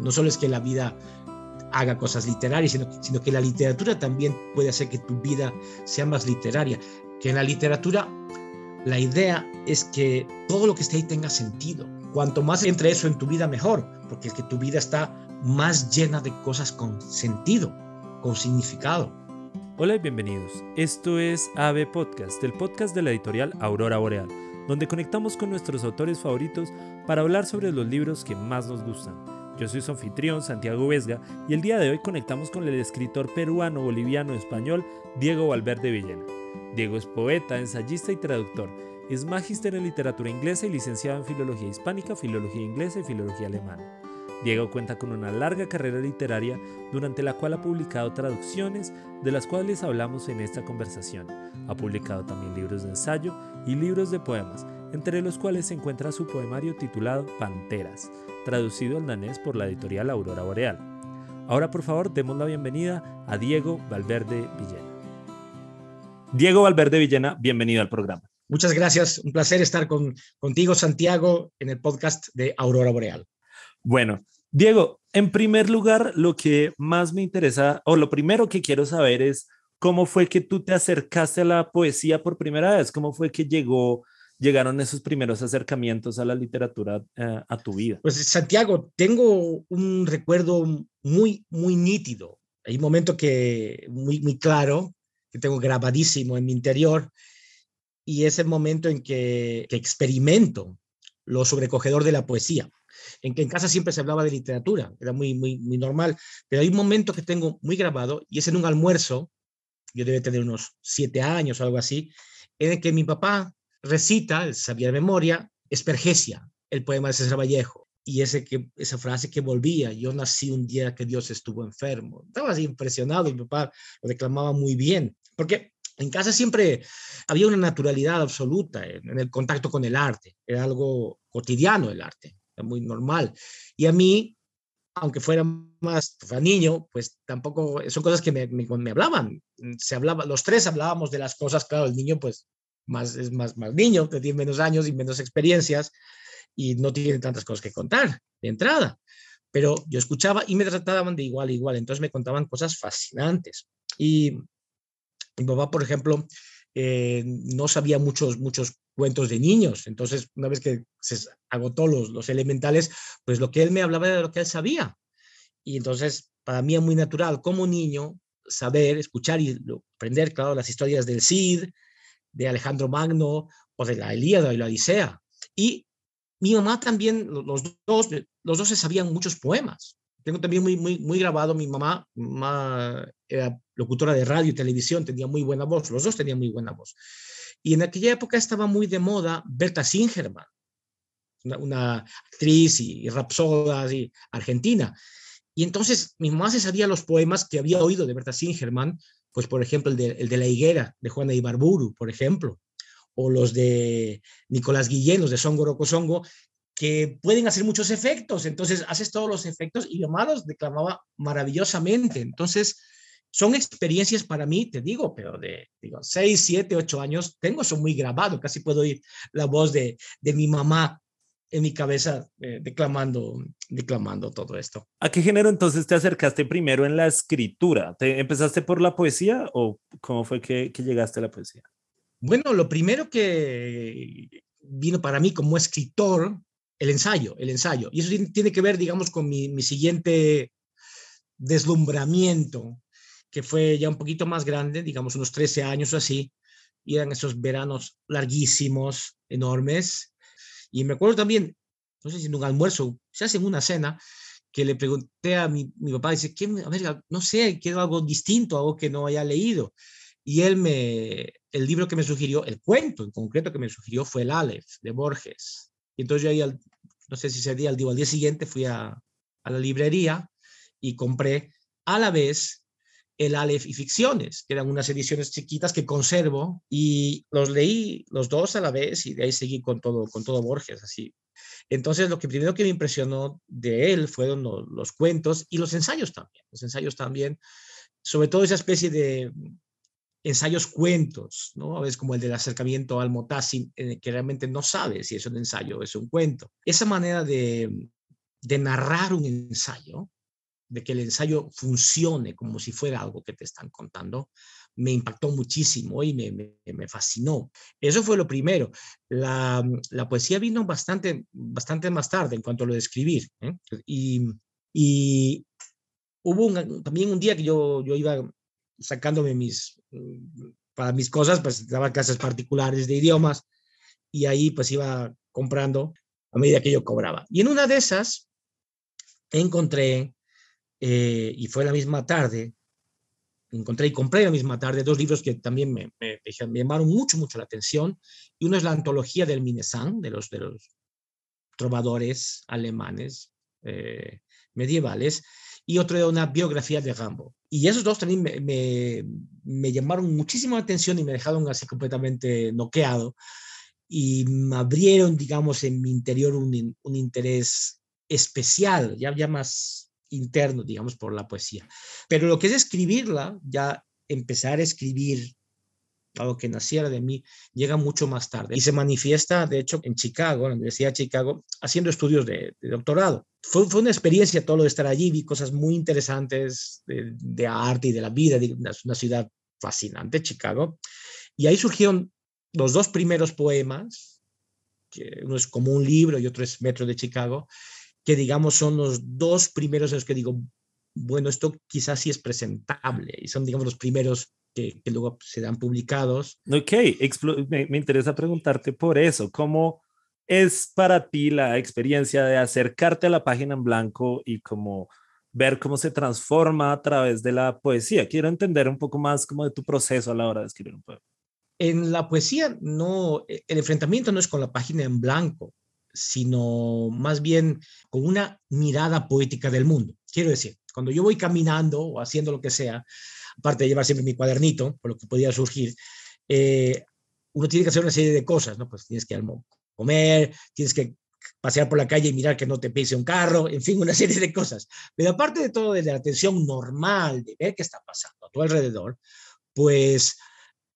no solo es que la vida haga cosas literarias, sino, que la literatura también puede hacer que tu vida sea más literaria. Que en la literatura la idea es que todo lo que esté ahí tenga sentido. Cuanto más entre eso en tu vida, mejor, porque es que tu vida está más llena de cosas con sentido, con significado. Hola y bienvenidos. Esto es AB Podcast, el podcast de la editorial Aurora Boreal, donde conectamos con nuestros autores favoritos para hablar sobre los libros que más nos gustan. Yo soy su anfitrión, Santiago Vesga, y el día de hoy conectamos con el escritor peruano, boliviano, español, Diego Valverde Villena. Diego es poeta, ensayista y traductor. Es magíster en literatura inglesa y licenciado en filología hispánica, filología inglesa y filología alemana. Diego cuenta con una larga carrera literaria durante la cual ha publicado traducciones de las cuales hablamos en esta conversación. Ha publicado también libros de ensayo y libros de poemas, entre los cuales se encuentra su poemario titulado Panteras, traducido al danés por la editorial Aurora Boreal. Ahora por favor demos la bienvenida a Diego Valverde Villena. Diego Valverde Villena, bienvenido al programa. Muchas gracias, un placer estar con, contigo Santiago en el podcast de Aurora Boreal. Bueno, Diego, en primer lugar, lo que más me interesa, o lo primero que quiero saber es cómo fue que tú te acercaste a la poesía por primera vez, cómo fue que llegó llegaron esos primeros acercamientos a la literatura eh, a tu vida? Pues Santiago, tengo un recuerdo muy, muy nítido. Hay un momento que muy, muy claro, que tengo grabadísimo en mi interior, y es el momento en que, que experimento lo sobrecogedor de la poesía. En que en casa siempre se hablaba de literatura, era muy, muy, muy normal, pero hay un momento que tengo muy grabado, y es en un almuerzo, yo debe tener unos siete años o algo así, en el que mi papá recita, sabía de memoria, Espergesia, el poema de César Vallejo. Y ese que, esa frase que volvía, yo nací un día que Dios estuvo enfermo. Estaba así impresionado y mi papá lo declamaba muy bien, porque en casa siempre había una naturalidad absoluta en, el contacto con el arte, era algo cotidiano el arte, era muy normal. Y a mí, aunque fuera más niño, pues tampoco son cosas que me, me, me, hablaban. Se hablaba, los tres hablábamos de las cosas, claro, el niño pues más, es más, más niño, que tiene menos años y menos experiencias y no tiene tantas cosas que contar de entrada. Pero yo escuchaba y me trataban de igual a igual, entonces me contaban cosas fascinantes. Y mi papá, por ejemplo, eh, no sabía muchos, muchos cuentos de niños, entonces una vez que se agotó los, los elementales, pues lo que él me hablaba era lo que él sabía. Y entonces, para mí es muy natural como niño saber, escuchar y aprender, claro, las historias del Cid, de Alejandro Magno o de la Elíada y la Odisea. Y mi mamá también, los dos, los dos se sabían muchos poemas. Tengo también muy, muy, muy grabado, mi mamá, era locutora de radio y televisión, tenía muy buena voz, los dos tenían muy buena voz. Y en aquella época estaba muy de moda Berta Singerman, una, actriz y, y rapsoda y argentina. Y entonces mi mamá se sabía los poemas que había oído de Berta Singerman pues por ejemplo el de, el de La Higuera, de Juana Ibarburu, por ejemplo, o los de Nicolás Guillén, los de Songo Roco Songo, que pueden hacer muchos efectos, entonces haces todos los efectos y lo los declamaba maravillosamente, entonces son experiencias para mí, te digo, pero de digo, 6, 7, 8 años, tengo eso muy grabado, casi puedo oír la voz de, de mi mamá en mi cabeza eh, declamando, declamando todo esto. ¿A qué género entonces te acercaste primero en la escritura? ¿Te empezaste por la poesía o cómo fue que, que llegaste a la poesía? Bueno, lo primero que vino para mí como escritor, el ensayo, el ensayo. Y eso tiene que ver, digamos, con mi, mi siguiente deslumbramiento, que fue ya un poquito más grande, digamos unos 13 años o así, y eran esos veranos larguísimos, enormes, y me acuerdo también, no sé si en un almuerzo, se hace una cena, que le pregunté a mi, mi papá, dice, ¿qué, a ver, no sé, quiero algo distinto, algo que no haya leído. Y él me, el libro que me sugirió, el cuento en concreto que me sugirió fue el Aleph de Borges. Y entonces yo ahí, no sé si ese día, al al día siguiente fui a, a la librería y compré a la vez el Aleph y Ficciones, que eran unas ediciones chiquitas que conservo y los leí los dos a la vez y de ahí seguí con todo, con todo Borges, así. Entonces, lo que primero que me impresionó de él fueron los, los cuentos y los ensayos también, los ensayos también, sobre todo esa especie de ensayos cuentos, ¿no? A veces como el del acercamiento al Motassim, en el que realmente no sabes si es un ensayo o es un cuento. Esa manera de, de narrar un ensayo, de que el ensayo funcione como si fuera algo que te están contando, me impactó muchísimo y me, me, fascinó. Eso fue lo primero. La, la, poesía vino bastante, bastante más tarde en cuanto a lo de escribir. ¿eh? Y, y, hubo también un día que yo, yo iba sacándome mis, para mis cosas, pues daba clases particulares de idiomas y ahí pues iba comprando a medida que yo cobraba. Y en una de esas encontré, eh, y fue la misma tarde, encontré y compré la misma tarde dos libros que también me, llamaron mucho, mucho la atención. Y uno es la antología del Minnesang, de los, de los trovadores alemanes eh, medievales, y otro era una biografía de Rambo. Y esos dos también me, me, me llamaron muchísimo la atención y me dejaron así completamente noqueado y me abrieron, digamos, en mi interior un, un interés especial, ya, ya más interno, digamos, por la poesía. Pero lo que es escribirla, ya empezar a escribir algo que naciera de mí, llega mucho más tarde y se manifiesta, de hecho, en Chicago, en la Universidad de Chicago, haciendo estudios de, doctorado. Fue, una experiencia todo lo de estar allí, vi cosas muy interesantes de, de arte y de la vida, es una, una ciudad fascinante, Chicago, y ahí surgieron los dos primeros poemas, que uno es como un libro y otro es Metro de Chicago, que digamos son los dos primeros en los que digo, bueno, esto quizás sí es presentable y son digamos los primeros que, que luego dan publicados. Ok, me, me, interesa preguntarte por eso, ¿cómo es para ti la experiencia de acercarte a la página en blanco y como ver cómo se transforma a través de la poesía? Quiero entender un poco más como de tu proceso a la hora de escribir un poema. En la poesía, no, e, el enfrentamiento no es con la página en blanco, sino más bien con una mirada poética del mundo. Quiero decir, cuando yo voy caminando o haciendo lo que sea, aparte de llevar siempre mi cuadernito, por lo que podía surgir, eh, uno tiene que hacer una serie de cosas, ¿no? Pues tienes que comer, tienes que pasear por la calle y mirar que no te pise un carro, en fin, una serie de cosas. Pero aparte de todo, de la atención normal, de ver qué está pasando a tu alrededor, pues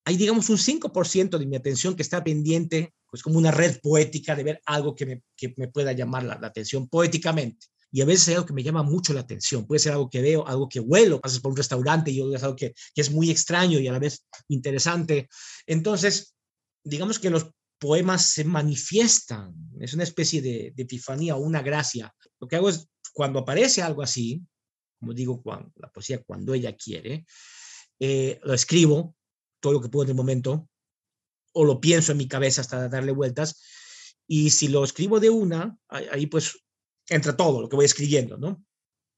hay, digamos, un 5% de mi atención que está pendiente, pues como una red poética de ver algo que me, que me pueda llamar la, atención poéticamente. Y a veces hay algo que me llama mucho la atención. Puede ser algo que veo, algo que huelo, pasas por un restaurante y es algo que, que es muy extraño y a la vez interesante. Entonces, digamos que los poemas se manifiestan, es una especie de, de, epifanía o una gracia. Lo que hago es, cuando aparece algo así, como digo, cuando, la poesía cuando ella quiere, eh, lo escribo, todo lo que puedo en el momento, o lo pienso en mi cabeza hasta darle vueltas, y si lo escribo de una, ahí pues entra todo lo que voy escribiendo, ¿no?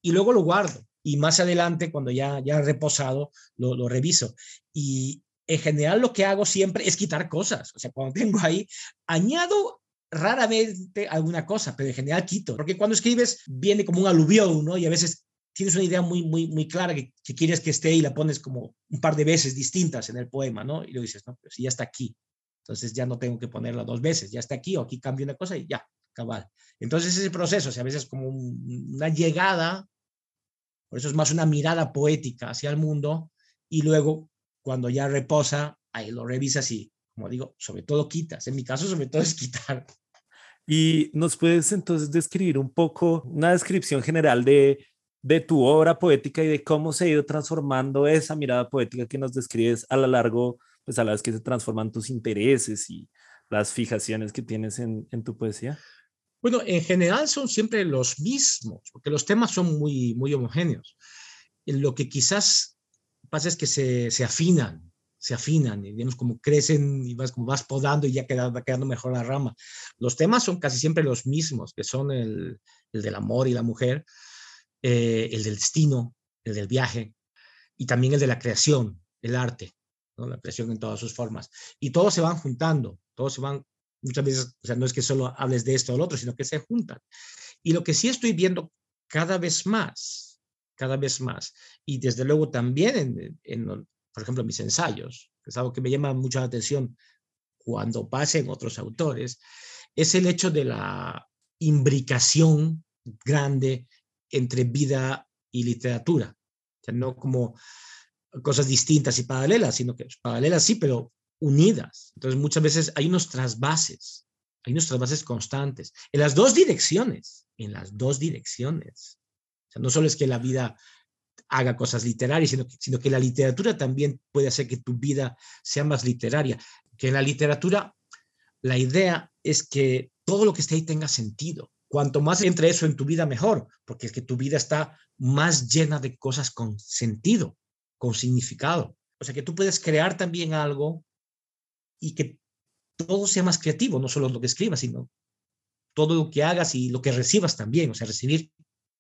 Y luego lo guardo, y más adelante, cuando ya, ya reposado, lo, lo reviso. Y en general lo que hago siempre es quitar cosas, o sea, cuando tengo ahí, añado raramente alguna cosa, pero en general quito, porque cuando escribes viene como un aluvión, ¿no? Y a veces tienes una idea muy, muy, muy clara que, quieres que esté y la pones como un par de veces distintas en el poema, ¿no? Y lo dices, no, pero si ya está aquí, entonces ya no tengo que ponerla dos veces, ya está aquí o aquí cambio una cosa y ya, cabal. Entonces ese proceso, o sea, a veces como una llegada, por eso es más una mirada poética hacia el mundo y luego cuando ya reposa, ahí lo revisas y, como digo, sobre todo quitas. En mi caso, sobre todo es quitar. Y nos puedes entonces describir un poco una descripción general de de tu obra poética y de cómo se ha ido transformando esa mirada poética que nos describes a lo largo, pues a la vez que se transforman tus intereses y las fijaciones que tienes en, en tu poesía? Bueno, en general son siempre los mismos, porque los temas son muy, muy homogéneos. Lo que quizás pasa es que se, se afinan, se afinan, y digamos como crecen y vas como vas podando y ya queda, va quedando mejor la rama. Los temas son casi siempre los mismos, que son el, el del amor y la mujer, eh, el del destino, el del viaje y también el de la creación, el arte, la creación en todas sus formas. Y todos se van juntando, todos se van, muchas veces, o sea, no es que solo hables de esto o lo otro, sino que se juntan. Y lo que sí estoy viendo cada vez más, cada vez más, y desde luego también en, en por ejemplo, mis ensayos, que es algo que me llama mucho la atención cuando pasen otros autores, es el hecho de la imbricación grande entre vida y literatura. O sea, no como cosas distintas y paralelas, sino que paralelas sí, pero unidas. Entonces muchas veces hay unos trasvases, hay unos trasvases constantes en las dos direcciones. en las dos direcciones. O sea, no solo es que la vida haga cosas literarias, sino que, la literatura también puede hacer que tu vida sea más literaria. Que en la literatura la idea es que todo lo que esté ahí tenga sentido. Cuanto más entre eso en tu vida, mejor, porque es que tu vida está más llena de cosas con sentido, con significado. O sea, que tú puedes crear también algo y que todo sea más creativo, no solo lo que escribas, sino todo lo que hagas y lo que recibas también, o sea, recibir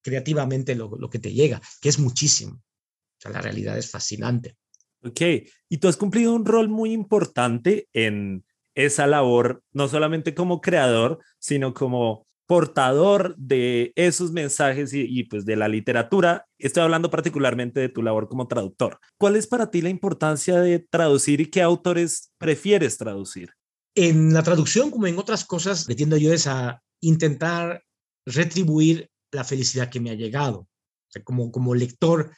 creativamente lo, lo que te llega, que es muchísimo. O sea, la realidad es fascinante. Ok, y tú has cumplido un rol muy importante en esa labor, no solamente como creador, sino como portador de esos mensajes y, pues de la literatura. Estoy hablando particularmente de tu labor como traductor. ¿Cuál es para ti la importancia de traducir y qué autores prefieres traducir? En la traducción, como en otras cosas, le tiendo yo es a intentar retribuir la felicidad que me ha llegado. como, como lector,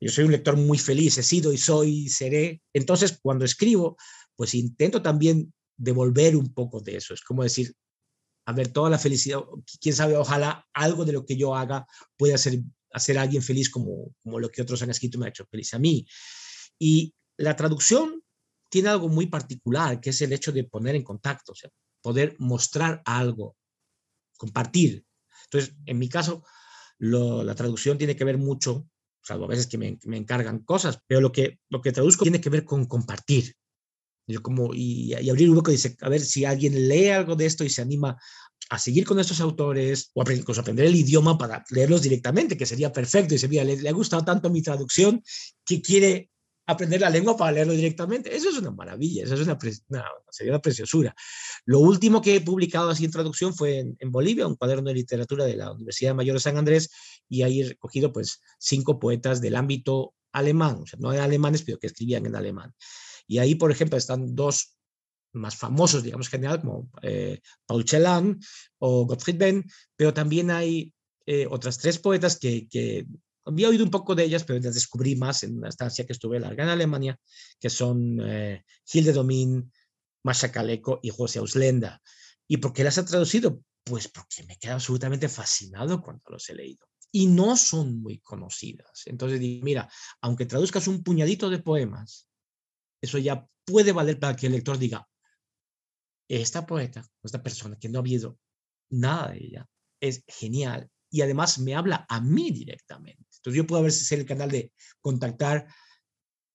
yo soy un lector muy feliz, he sido y soy, seré. Entonces, cuando escribo, pues intento también devolver un poco de eso. Es como decir, a ver, toda la felicidad, quién sabe, ojalá algo de lo que yo haga pueda hacer, hacer a alguien feliz como, como lo que otros han escrito me ha hecho feliz a mí. Y la traducción tiene algo muy particular, que es el hecho de poner en contacto, o sea, poder mostrar algo, compartir. Entonces, en mi caso, la traducción tiene que ver mucho, salvo a veces que me, me, encargan cosas, pero lo que, lo que traduzco tiene que ver con compartir, y, abrir un hueco y dice, a ver si alguien lee algo de esto y se anima a seguir con estos autores o incluso aprender el idioma para leerlos directamente, que sería perfecto. Y dice, mira, le, ha gustado tanto mi traducción que quiere aprender la lengua para leerlo directamente. Eso es una maravilla, eso es una, sería una preciosura. Lo último que he publicado así en traducción fue en, Bolivia, un cuaderno de literatura de la Universidad Mayor de San Andrés, y ahí he recogido pues cinco poetas del ámbito alemán, o sea, no alemanes, pero que escribían en alemán. Y ahí, por ejemplo, están dos más famosos, digamos, general, como eh, Paul Celan o Gottfried Benn, pero también hay eh, otras tres poetas que, que, había oído un poco de ellas, pero las descubrí más en una estancia que estuve larga en Alemania, que son eh, Hilde Domin, Masha Kaleko y José Auslenda. ¿Y por qué las ha traducido? Pues porque me queda absolutamente fascinado cuando los he leído. Y no son muy conocidas. Entonces, mira, aunque traduzcas un puñadito de poemas, eso ya puede valer para que el lector diga, esta poeta, esta persona que no ha habido nada de ella, es genial y además me habla a mí directamente. Entonces yo puedo ver si es el canal de contactar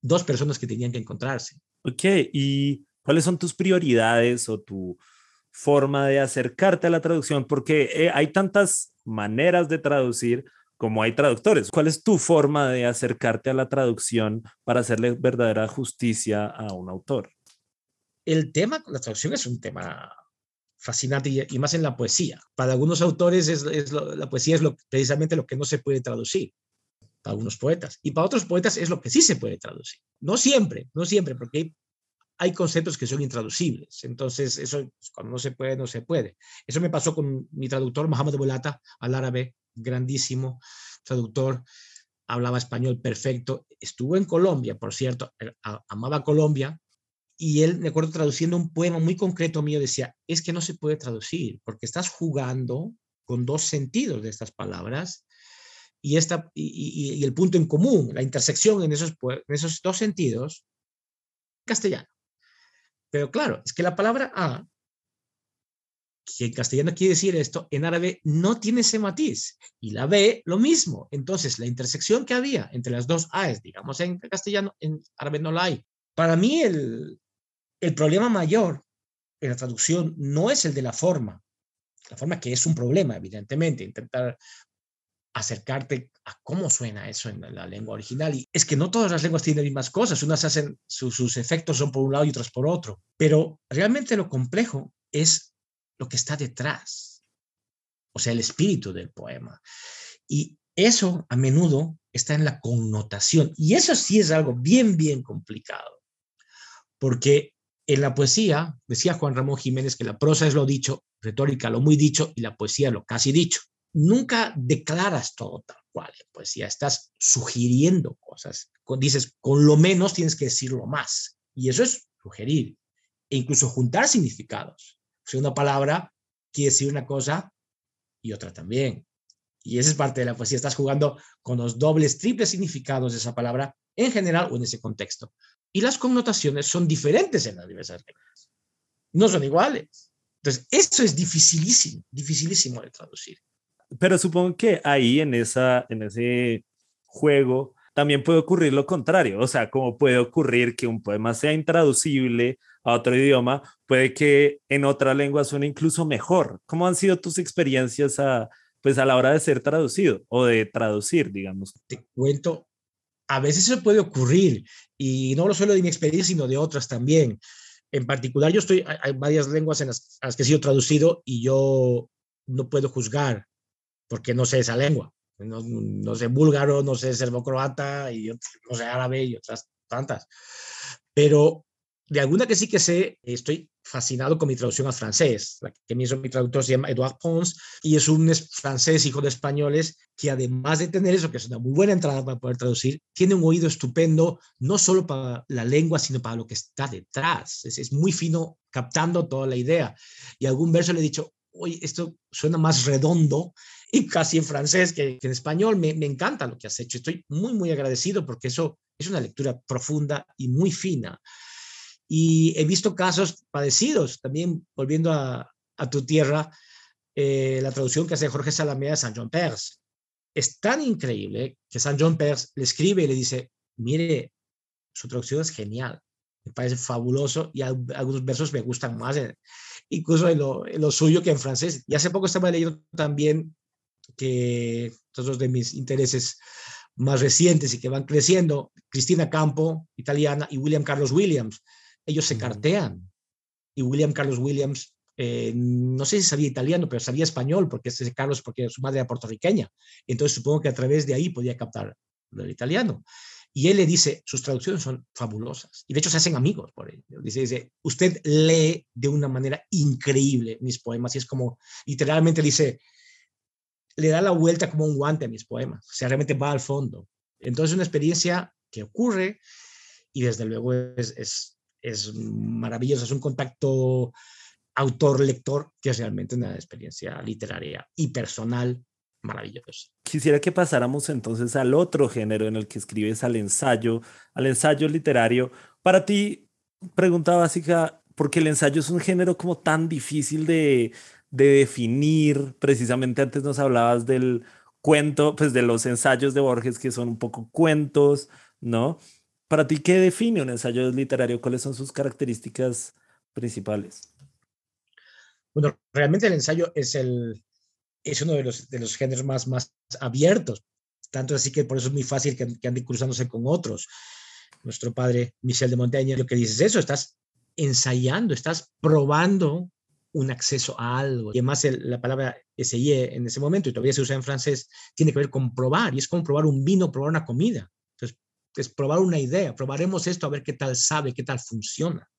dos personas que tenían que encontrarse. Ok, ¿y cuáles son tus prioridades o tu forma de acercarte a la traducción? Porque eh, hay tantas maneras de traducir como hay traductores. ¿Cuál es tu forma de acercarte a la traducción para hacerle verdadera justicia a un autor? El tema con la traducción es un tema fascinante y, más en la poesía. Para algunos autores es, la poesía es lo, precisamente lo que no se puede traducir, para algunos poetas. Y para otros poetas es lo que sí se puede traducir. No siempre, no siempre, porque hay, hay conceptos que son intraducibles. Entonces, eso cuando no se puede, no se puede. Eso me pasó con mi traductor, Mohamed Bulata, al árabe, grandísimo traductor, hablaba español perfecto, estuvo en Colombia, por cierto, amaba Colombia, y él, me acuerdo, traduciendo un poema muy concreto mío, decía, es que no se puede traducir, porque estás jugando con dos sentidos de estas palabras, y, esta, y, el punto en común, la intersección en esos, en esos dos sentidos, castellano. Pero claro, es que la palabra A que en castellano quiere decir esto, en árabe no tiene ese matiz. Y la B, lo mismo. Entonces, la intersección que había entre las dos A's, digamos en castellano, en árabe no la hay. Para mí, el, el problema mayor en la traducción no es el de la forma. La forma que es un problema, evidentemente, intentar acercarte a cómo suena eso en la lengua original. Y es que no todas las lenguas tienen las mismas cosas, unas hacen, sus efectos son por un lado y otras por otro, pero realmente lo complejo es lo que está detrás, o sea, el espíritu del poema. Y eso a menudo está en la connotación. Y eso sí es algo bien, bien complicado. Porque en la poesía, decía Juan Ramón Jiménez que la prosa es lo dicho, retórica lo muy dicho y la poesía lo casi dicho. Nunca declaras todo tal cual en poesía, estás sugiriendo cosas. Dices, con lo menos tienes que decirlo más. Y eso es sugerir e incluso juntar significados. Si una palabra quiere decir una cosa y otra también. Y esa es parte de la poesía. Estás jugando con los dobles, triples significados de esa palabra en general o en ese contexto. Y las connotaciones son diferentes en las diversas lenguas. No son iguales. Entonces, eso es dificilísimo, dificilísimo de traducir. Pero supongo que ahí en, esa, en ese juego también puede ocurrir lo contrario, o sea, como puede ocurrir que un poema sea intraducible a otro idioma, puede que en otra lengua suene incluso mejor. ¿Cómo han sido tus experiencias a, pues a la hora de ser traducido o de traducir, digamos? Te cuento, a veces eso puede ocurrir y no solo de mi experiencia, sino de otras también. En particular, yo estoy, hay varias lenguas en las, las que he sido traducido y yo no puedo juzgar porque no sé esa lengua no, sé búlgaro, no sé serbo-croata, y no sé árabe y otras tantas. Pero de alguna que sí que sé, estoy fascinado con mi traducción al francés. La que me hizo mi traductor se llama Edouard Pons y es un francés hijo de españoles que además de tener eso, que es una muy buena entrada para poder traducir, tiene un oído estupendo, no solo para la lengua, sino para lo que está detrás. Es, es muy fino captando toda la idea. Y algún verso le he dicho, oye, esto suena más redondo y casi en francés que, en español. Me, me, encanta lo que has hecho. Estoy muy, muy agradecido porque eso es una lectura profunda y muy fina. Y he visto casos padecidos, también volviendo a, a tu tierra, eh, la traducción que hace Jorge Salamea de San John Perse. Es tan increíble que San John Perse le escribe y le dice, mire, su traducción es genial, me parece fabuloso y algunos versos me gustan más, eh, incluso en lo, en lo, suyo que en francés. Y hace poco estaba leyendo también que todos de mis intereses más recientes y que van creciendo, Cristina Campo, italiana, y William Carlos Williams. Ellos se cartean. Y William Carlos Williams, eh, no sé si sabía italiano, pero sabía español, porque es Carlos, porque su madre era puertorriqueña. Entonces supongo que a través de ahí podía captar el italiano. Y él le dice, sus traducciones son fabulosas. Y de hecho se hacen amigos por ello. Dice, dice, usted lee de una manera increíble mis poemas. Y es como, literalmente dice, le da la vuelta como un guante a mis poemas, o sea, realmente va al fondo. Entonces, es una experiencia que ocurre y desde luego es, es, es maravilloso, es un contacto autor-lector que es realmente una experiencia literaria y personal maravillosa. Quisiera que pasáramos entonces al otro género en el que escribes, al ensayo, al ensayo literario. Para ti, pregunta básica, porque el ensayo es un género como tan difícil de, de definir, precisamente antes nos hablabas del cuento, pues de los ensayos de Borges que son un poco cuentos, ¿no? Para ti, ¿qué define un ensayo literario? ¿Cuáles son sus características principales? Bueno, realmente el ensayo es, el, es uno de los, de los géneros más, más abiertos, tanto así que por eso es muy fácil que, que ande cruzándose con otros. Nuestro padre Michel de Montaigne, lo que dice es eso, estás ensayando, estás probando un acceso a algo. Y además la palabra SIE en ese momento, y todavía se usa en francés, tiene que ver con probar, y es como probar un vino, probar una comida. Entonces, es probar una idea, probaremos esto a ver qué tal sabe, qué tal funciona.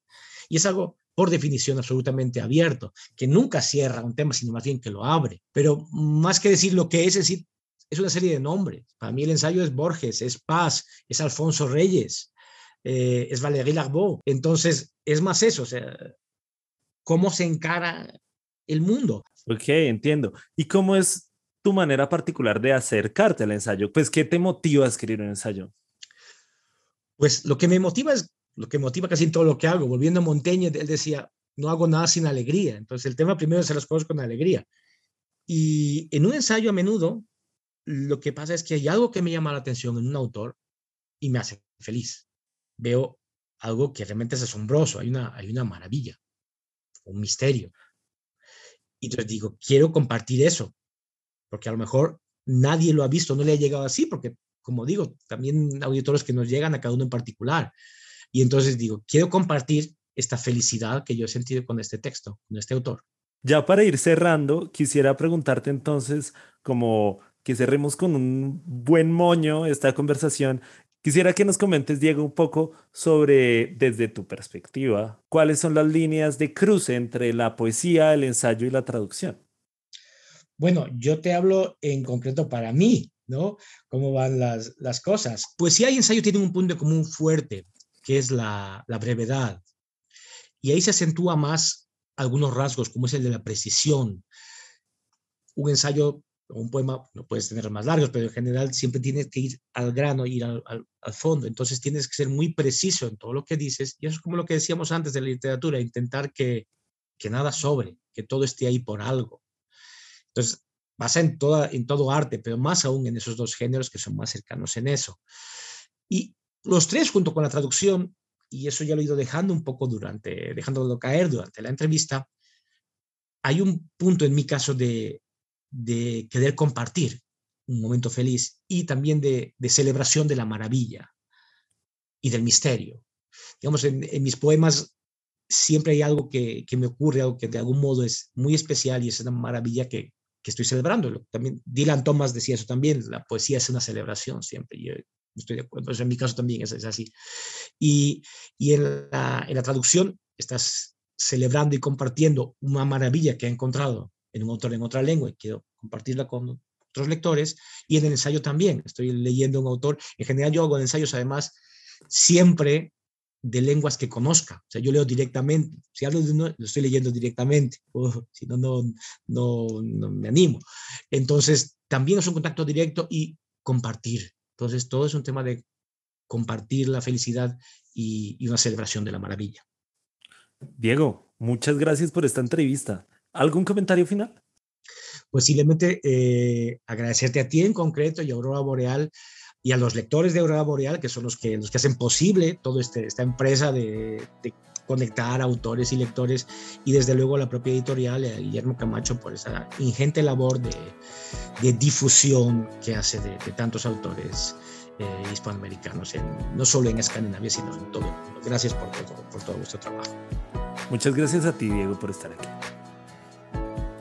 Y es algo, por definición, absolutamente abierto, que nunca cierra un tema, sino más bien que lo abre. Pero más que decir lo que es, es decir, es una serie de nombres. Para mí el ensayo es Borges, es Paz, es Alfonso Reyes, eh, es Valéry Larbeau. Entonces, es más eso, o sea, cómo se encara el mundo. Ok, entiendo. ¿Y cómo es tu manera particular de acercarte al ensayo? Pues, ¿qué te motiva a escribir un ensayo? Pues lo que me motiva es lo que motiva casi todo lo que hago. Volviendo a Montaigne, él decía, no hago nada sin alegría. Entonces, el tema primero es hacer las cosas con alegría. Y en un ensayo a menudo, lo que pasa es que hay algo que me llama la atención en un autor y me hace feliz. Veo algo que realmente es asombroso, hay una, hay una maravilla un misterio. Y entonces digo, quiero compartir eso, porque a lo mejor nadie lo ha visto, no le ha llegado así, porque como digo, también auditores que nos llegan a cada uno en particular. Y entonces digo, quiero compartir esta felicidad que yo he sentido con este texto, con este autor. Ya para ir cerrando, quisiera preguntarte entonces, como que cerremos con un buen moño esta conversación, Quisiera que nos comentes, Diego, un poco sobre, desde tu perspectiva, cuáles son las líneas de cruce entre la poesía, el ensayo y la traducción. Bueno, yo te hablo en concreto para mí, ¿no? ¿Cómo van las, las cosas? Poesía y ensayo tienen un punto común fuerte, que es la, brevedad. Y ahí se acentúa más algunos rasgos, como es el de la precisión. un ensayo o un poema, no puedes tener más largos, pero en general siempre tienes que ir al grano, ir al, fondo. Entonces tienes que ser muy preciso en todo lo que dices. Y eso es como lo que decíamos antes de la literatura, intentar que, nada sobre, que todo esté ahí por algo. Entonces, pasa en, en todo arte, pero más aún en esos dos géneros que son más cercanos en eso. Y los tres, junto con la traducción, y eso ya lo he ido dejando un poco durante, dejándolo caer durante la entrevista, hay un punto en mi caso de, de querer compartir un momento feliz y también de, de celebración de la maravilla y del misterio. Digamos, en, mis poemas siempre hay algo que, me ocurre, algo que de algún modo es muy especial y es una maravilla que, que estoy celebrando. También Dylan Thomas decía eso también, la poesía es una celebración siempre. Yo estoy de acuerdo, en mi caso también es, es así. Y, y en, la, en la traducción estás celebrando y compartiendo una maravilla que ha encontrado en un autor en otra lengua y quiero compartirla con otros lectores. Y en el ensayo también, estoy leyendo un autor. En general yo hago ensayos además siempre de lenguas que conozca. O sea, yo leo directamente. Si hablo de uno, lo estoy leyendo directamente. Oh, si no, no, no, no me animo. Entonces, también es un contacto directo y compartir. Entonces, todo es un tema de compartir la felicidad y, y una celebración de la maravilla. Diego, muchas gracias por esta entrevista. ¿Algún comentario final? Pues simplemente eh, agradecerte a ti en concreto y a Aurora Boreal y a los lectores de Aurora Boreal, que son los que, los que hacen posible toda este, esta empresa de, de, conectar autores y lectores, y desde luego a la propia editorial, a Guillermo Camacho, por esa ingente labor de, de difusión que hace de, de tantos autores eh, hispanoamericanos, en, no solo en Escandinavia, sino en todo el mundo. Gracias por todo, por todo vuestro trabajo. Muchas gracias a ti, Diego, por estar aquí.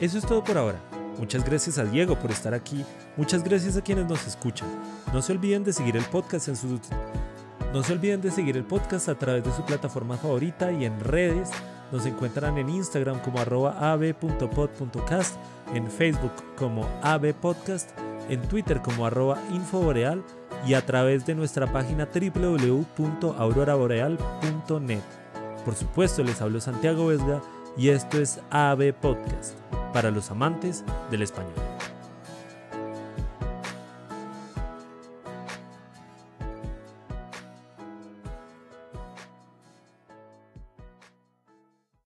Eso es todo por ahora. Muchas gracias a Diego por estar aquí. Muchas gracias a quienes nos escuchan. No se olviden de seguir el podcast en su No se olviden de seguir el podcast a través de su plataforma favorita y en redes. Nos encuentran en Instagram como ab.pod.cast, en Facebook como abpodcast, en Twitter como arroba infoboreal y a través de nuestra página www.auroraboreal.net. Por supuesto, les hablo Santiago Vesga y esto es AB Podcast para los amantes del español.